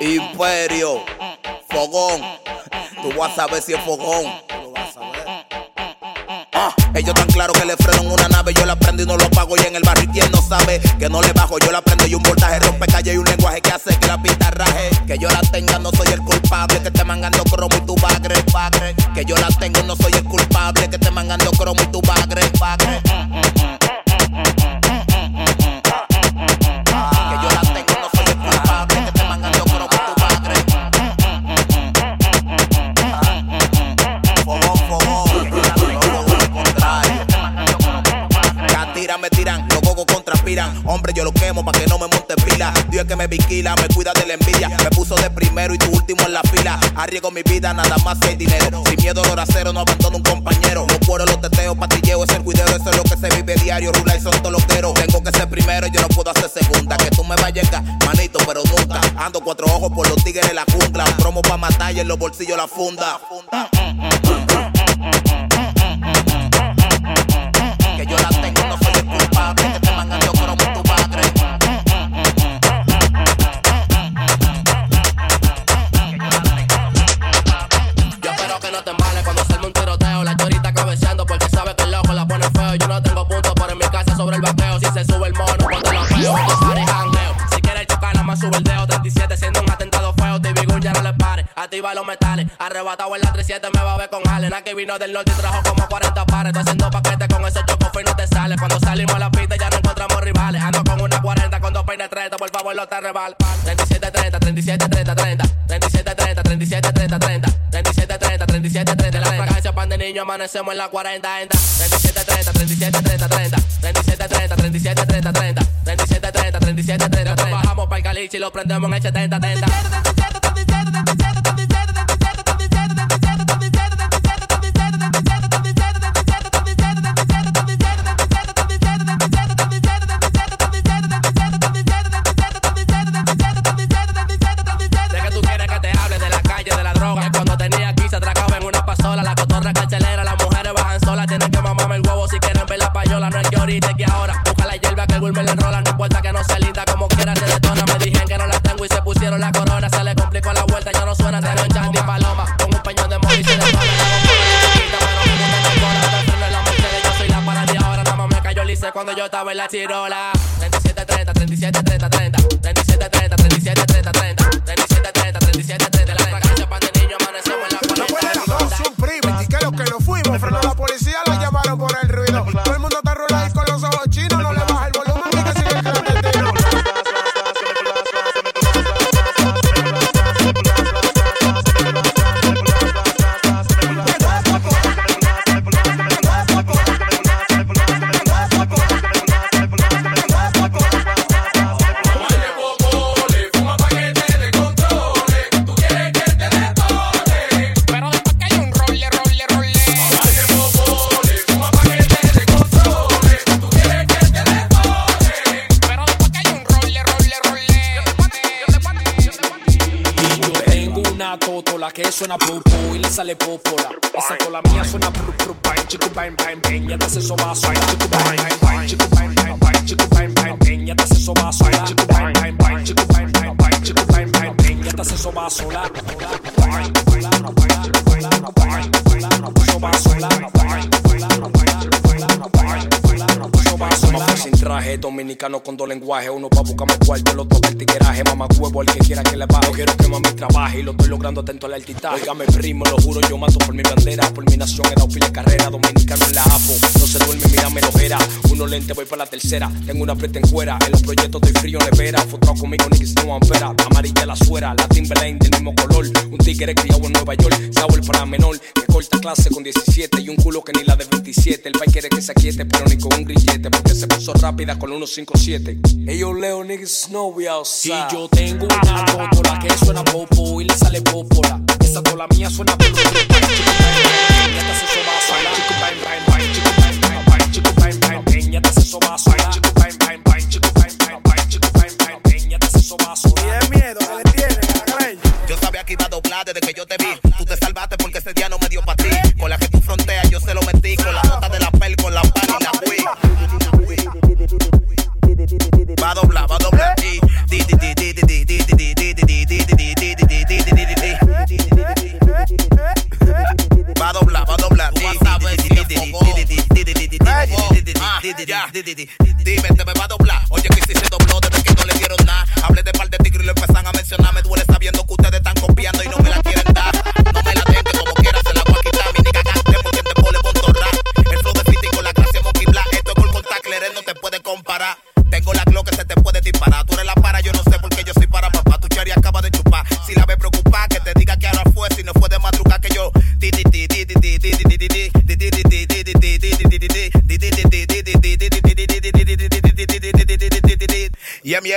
Imperio, fogón. Tú vas a saber si es fogón. Ah, ellos tan claro que le freno en una nave, yo la prendo y no lo pago. Y en el barrio quien no sabe que no le bajo, yo la prendo y un voltaje rompe calle y un lenguaje que hace que la pista raje. Que yo la tenga, no soy el culpable, que te mangando cromo y tu bagre, bagre. Que yo la tengo, no soy el culpable, que te mangando cromo y tu bagre, bagre. Que me vigila, me cuida de la envidia. Me puso de primero y tu último en la fila. Arriesgo mi vida, nada más que dinero. Sin miedo, los cero, no abandono un compañero. No puedo los teteos, patilleo, es el cuidero. Eso es lo que se vive diario. Rula y son toloqueros. Tengo que ser primero, yo no puedo hacer segunda. Que tú me vas a manito, pero nunca. Ando cuatro ojos por los tigres de la jungla. Un promo pa' matar y en los bolsillos la funda. Que vino del norte y trajo como 40 pares. Estoy haciendo paquetes con ese choco y no te sale. Cuando salimos a la pista ya no encontramos rivales. Ando con una 40 con dos peines 30. Por favor, no te rebal. 37 30, 37 30, 30. 37 30, 37 30, 30. 37 30, 37 30. La fragancia pan de niño amanecemos en la 40 entra. 37 30, 37 30, 30. 37 30, 37 30, 30. 37 30, 37 30, 30. Bajamos para el caliche y lo prendemos en el 70 30. a bailar chirola. 37, 30, 37, 30, 30. suona popo e la sale popola Essa cola mia suona pru pru bang Chico bang bang bang E adesso soba sola Chico bang bang bang Chico bang bang bang Chico bang bang bang E adesso soba sola Chico bang bang bang Chico bang bang bang Chico bang bang bang E adesso soba sola Soba sola traje, dominicano con dos lenguajes. Uno pa' buscarme cuarto, el otro para el tigueraje. Mamá huevo, el que quiera que le baje. No quiero que mami trabaje y lo estoy logrando atento al altitaje. Óigame, primo, lo juro, yo mato por mi bandera. Por mi nación he dado pila carrera. Dominicano en la APO, no se duerme, mírame lo vera. Uno lente, voy para la tercera. Tengo una preta en fuera. En los proyectos estoy frío, nevera. Fotrado conmigo, niggas no ampera. Amarilla la suera, la Timberlane del mismo color. Un tigre criado en Nueva York. Sabor para menor, que corta clase con 17 y un culo que ni la de 27. El país quiere que se aquiete, pero ni con un grillete. Porque se puso rápida Mira con 157. Ellos leo niggas snow we outside. Si yo tengo una pópola que suena popo y le sale popola. Esa tola mía suena polo. Peñata miedo le tiene Yo sabía que iba a doblar desde que yo te vi. ja. Dime, te me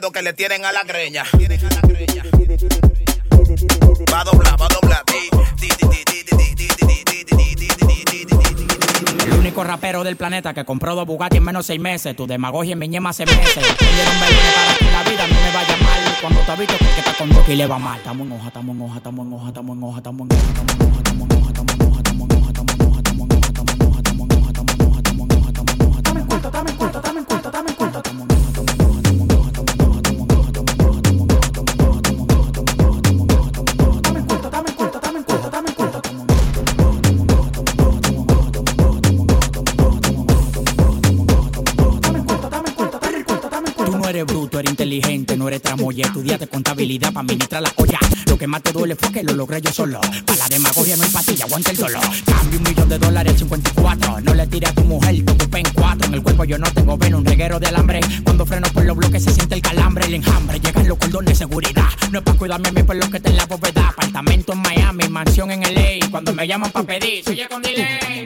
miedo que le tienen a la greña. Va a doblar, va a doblar. El único rapero del planeta que compró dos Bugatti en menos seis meses. Tu demagogia en mi ñema se meses. la vida, no me vaya mal. Cuando te visto que está con que le va mal. Estamos en hoja, estamos en hoja, estamos en hoja, estamos en hoja, estamos en hoja, estamos en hoja. No eres tramoya. Estudiaste contabilidad para administrar la olla. Lo que más te duele fue que lo logré yo solo. Para la demagogia no hay pastilla, aguanta el dolor. Cambio un millón de dólares al 54. No le tire a tu mujer, te ocupé en cuatro. En el cuerpo yo no tengo veno, un reguero de alambre. Cuando freno por los bloques se siente el calambre, el enjambre. Llegan los cordones de seguridad. No es para cuidarme a mí por lo que está en la bóveda. Apartamento en Miami, mansión en LA. Cuando me llaman para pedir, soy con delay.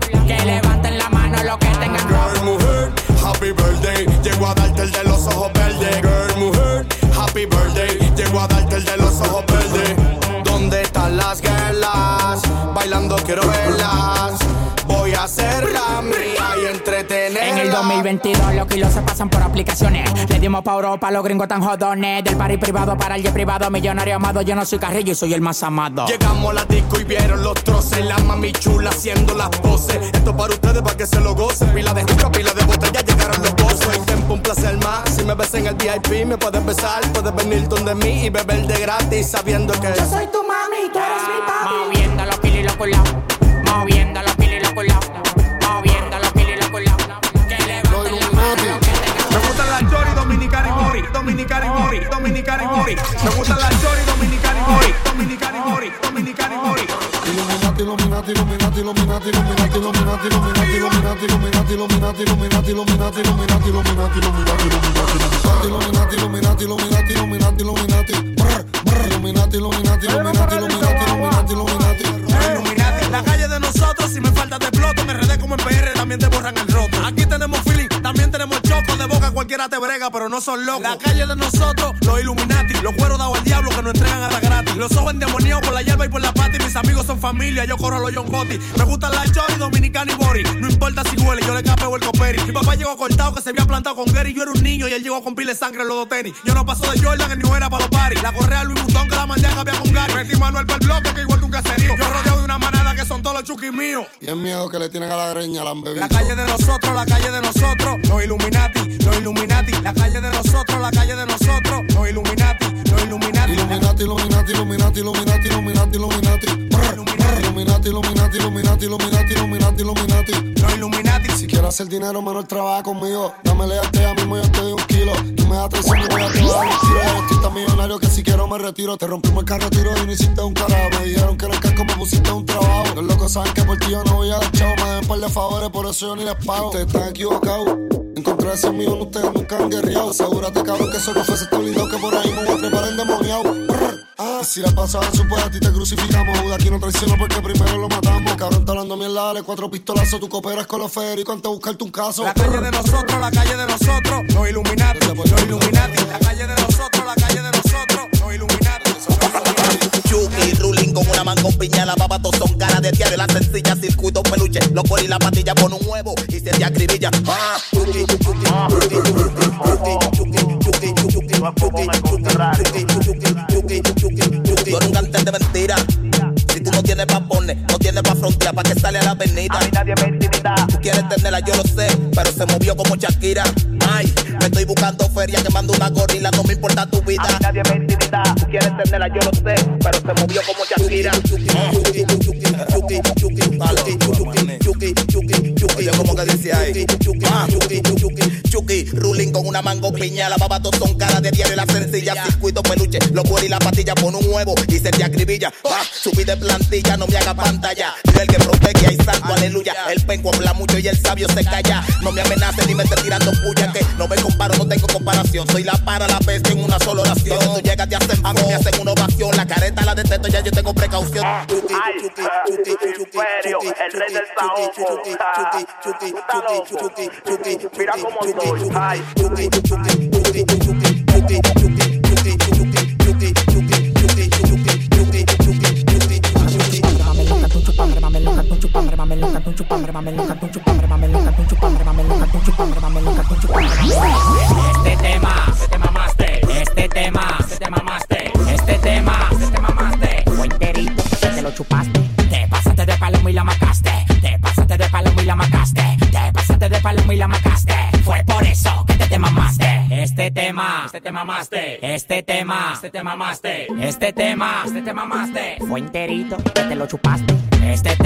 Que levanten la mano los que tengan. Girl, mujer, happy birthday. Llego a darte el de los ojos verdes. Girl, mujer, happy birthday. Llego a darte el de los ojos verdes. ¿Dónde están las girlas? Bailando quiero verlas. Voy a hacerla mía y entretenerlas. En el 2022 los kilos se pasan por aplicaciones. Le dimos pa' Europa, los gringos tan jodones. Del party privado para el jet privado, millonario amado. Yo no soy carrillo y soy el más amado. Llegamos a la disco y vieron los troces, la mami chula haciendo las poses. Esto para ustedes para que se lo gocen. Pila de juca, pila de botella, llegaron los pozos. El tiempo un placer más. Si me ves en el VIP, me puedes besar. Puedes venir donde mí y beber de gratis sabiendo que yo soy tu Illuminati, Illuminati, Illuminati, Illuminati, Illuminati, Illuminati, Illuminati, Illuminati, Illuminati, Illuminati, Illuminati, Illuminati, Illuminati, Illuminati, Illuminati, Illuminati, Illuminati, Illuminati. Illuminati, la calle de nosotros si me falta te exploto. En RD como en PR también te borran el roto. Aquí tenemos feeling, también tenemos choco. De boca cualquiera te brega, pero no son locos. La calle de nosotros, los Illuminati. Los cueros dados al diablo que nos entregan a la. Los ojos endemoniados por la hierba y por la pata. Y mis amigos son familia, yo corro a los John Gotti. Me gusta la Joy, Dominicana y Bori. No importa si huele, yo le capeo el coperi. Mi papá llegó cortado que se había plantado con Gary. Yo era un niño y él llegó con pile sangre en los dos tenis. Yo no paso de Jordan que ni era para los paris. La correa Luis Butón que la mandé a cambiar con Gary. Metí Manuel para el bloque que igual míos. Y el miedo que le tienen a la greña, la han bebido. La calle de nosotros, la calle de nosotros, los Illuminati, los Illuminati. La calle de nosotros, la calle de nosotros, los Illuminati, los Illuminati. Illuminati, Illuminati, Illuminati, Illuminati, Illuminati, Illuminati. Illuminati, Illuminati, Illuminati, Illuminati, Illuminati, Illuminati. Los Illuminati. Si quieres hacer dinero, menor trabaja conmigo. Dámele a este a mismo yo te doy un kilo. Me das tres y voy a dar un tiro. Estoy tan millonario que si quiero me retiro. Te rompimos el carro, tiro y no hiciste un carajo. Me dijeron que en el casco me pusiste un trabajo. Los locos saben que por ti yo no voy a dar chavo. Me den par de favores, por eso yo ni les pago. Ustedes están equivocados. Encontré ese amigo, ustedes nunca han guerreado. Asegúrate, cabrón, que eso no fuese este blindado que por ahí me voy a trepar endemoniado. Ah, si la pasada su pues a ti te crucificamos. Judas aquí no traiciona porque primero lo matamos. Cabrón, está hablando mierda, dale cuatro pistolazos. Tú cooperas con los federicos antes de buscarte un caso. La calle de nosotros, la calle de nosotros, los Illuminati, los Illuminati. La calle de nosotros, la calle de nosotros, los Illuminati. Chucky, ruling con una mango piña, la baba todos son cara de diario, la sencilla, circuito peluche, los y la patilla pon un huevo y se te acribilla. Ah, Chucky, piña, la baba todos son cara de diario, la sencilla, circuito peluche, los y la patilla pon un huevo y se te acribilla. Ah, subí de plantilla, no me haga pantalla. Yo el que protege y santo, aleluya. El penco habla mucho y el sabio se calla. No me amenace ni me esté tirando puya que no me comparo, no tengo comparación. Soy la para la peste en una sola oración. Tú llegas te hacen a mí me hacen una ovación. La careta ya yo tengo precaución. Ay, imperio, el rey del saoco. Mira cómo estoy. Ay, Mameluca, tu chupambre, mameluca, tu chupambre, mameluca, tu chupambre, mameluca, tu chupambre, mameluca, tu chupambre. Mamaste. Este tema, se te mamaste. Este tema, se te mamaste. Fue enterito, te lo chupaste. Este tema,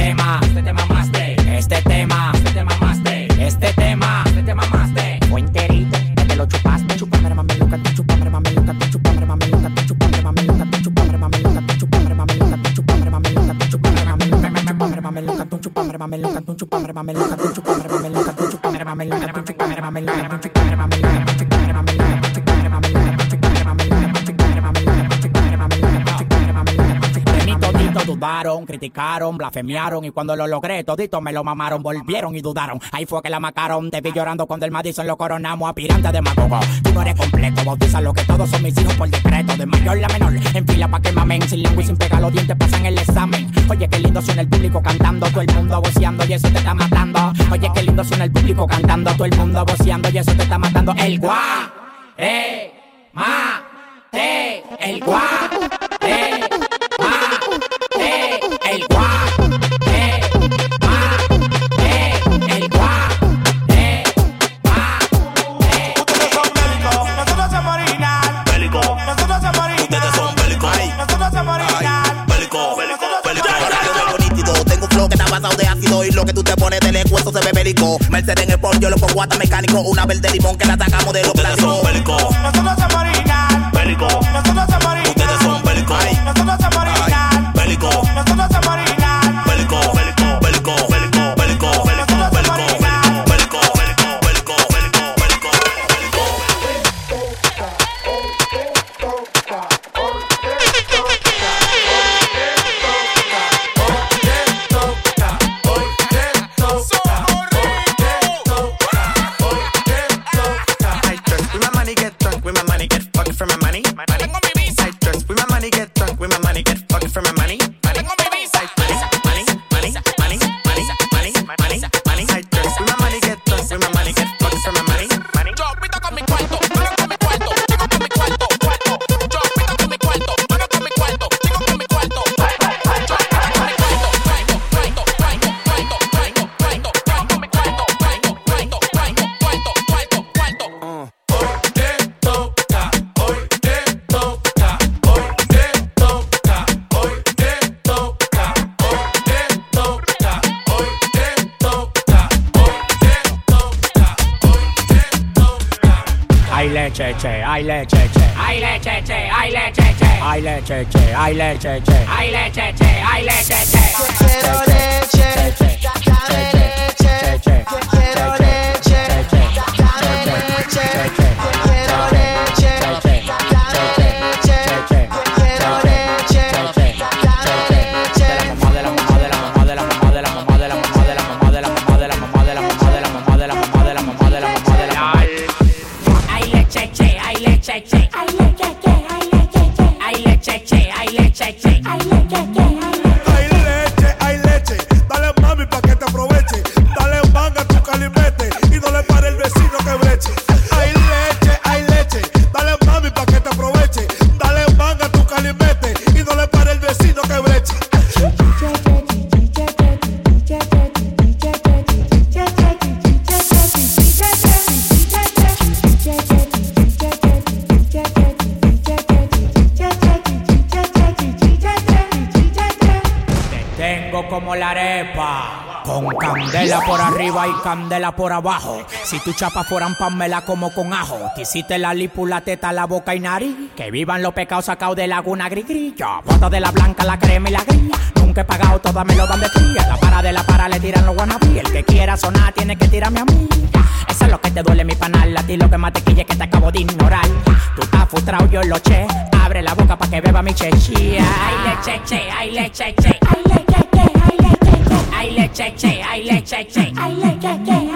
criticaron, blasfemiaron y cuando lo logré todito me lo mamaron, volvieron y dudaron. Ahí fue que la macaron, te vi llorando cuando el Madison lo coronamos, aspirante de magogo. Tú no eres completo, bautiza lo que todos son mis hijos por decreto, de mayor a menor, en fila pa' que mamen, sin lengua y sin pegar los dientes pasan el examen. Oye, qué lindo suena el público cantando, todo el mundo voceando y eso te está matando. Oye, qué lindo suena el público cantando, todo el mundo voceando y eso te está matando. El guá, eh, ma, el guá, eh, ma, el guá, que tú te pones de lengua eso se ve bélico. Mercedes en el port, yo lo pongo hasta mecánico, una verde limón que la sacamos de los Ustedes son plásticos. bélicos. Nosotros somos original. Bélico. Nosotros somos original. c'è, ai le c'è c'è. Ai le c'è c'è, ai le c'è c'è. Ai le c'è c'è, ai le candela por abajo. Si tu chapas fueran pamela como con ajo, te hiciste la lipu, la teta, la boca y nariz. Que vivan los pecados sacados de laguna. Yo boto de la blanca, la crema y la gris. Nunca he pagado, todas me lo dan de fría. La para de la para le tiran los guanabí. El que quiera sonar tiene que tirarme a mí. Eso es lo que te duele mi panal, a ti lo que más te quille que te acabo de ignorar. Tú estás frustrado, yo lo che. Abre la boca pa' que beba mi chechía. Ay leche, che, ay leche, che. Ay che, I like, check, check, I like, check, check, I like, check, check.